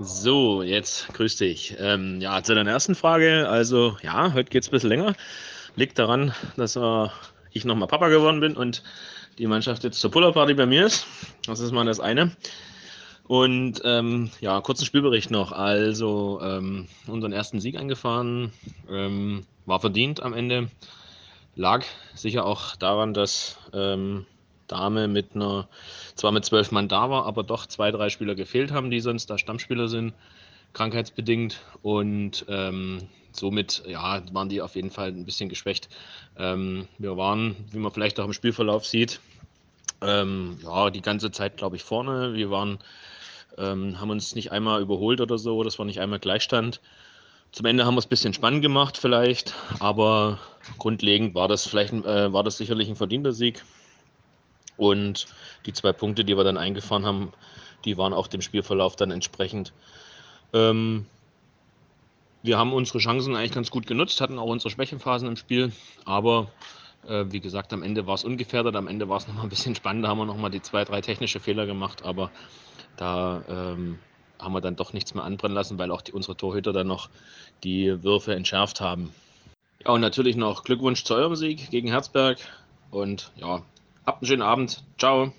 So, jetzt grüß dich. Ähm, ja, zu deiner ersten Frage. Also, ja, heute geht es ein bisschen länger. Liegt daran, dass äh, ich nochmal Papa geworden bin und die Mannschaft jetzt zur Pullerparty bei mir ist. Das ist mal das eine. Und ähm, ja, kurzen Spielbericht noch. Also, ähm, unseren ersten Sieg eingefahren, ähm, war verdient am Ende. Lag sicher auch daran, dass ähm, Dame mit einer, zwar mit zwölf Mann da war, aber doch zwei, drei Spieler gefehlt haben, die sonst da Stammspieler sind, krankheitsbedingt. Und ähm, somit ja, waren die auf jeden Fall ein bisschen geschwächt. Ähm, wir waren, wie man vielleicht auch im Spielverlauf sieht, ähm, ja, die ganze Zeit, glaube ich, vorne. Wir waren, ähm, haben uns nicht einmal überholt oder so, das war nicht einmal Gleichstand. Zum Ende haben wir es ein bisschen spannend gemacht, vielleicht, aber grundlegend war das vielleicht äh, war das sicherlich ein verdienter Sieg. Und die zwei Punkte, die wir dann eingefahren haben, die waren auch dem Spielverlauf dann entsprechend. Ähm, wir haben unsere Chancen eigentlich ganz gut genutzt, hatten auch unsere Schwächenphasen im Spiel, aber äh, wie gesagt, am Ende war es ungefährdet, am Ende war es nochmal ein bisschen spannender, haben wir nochmal die zwei, drei technische Fehler gemacht, aber da ähm, haben wir dann doch nichts mehr anbrennen lassen, weil auch die, unsere Torhüter dann noch die Würfe entschärft haben. Ja, und natürlich noch Glückwunsch zu eurem Sieg gegen Herzberg und ja, Habt einen schönen Abend. Ciao.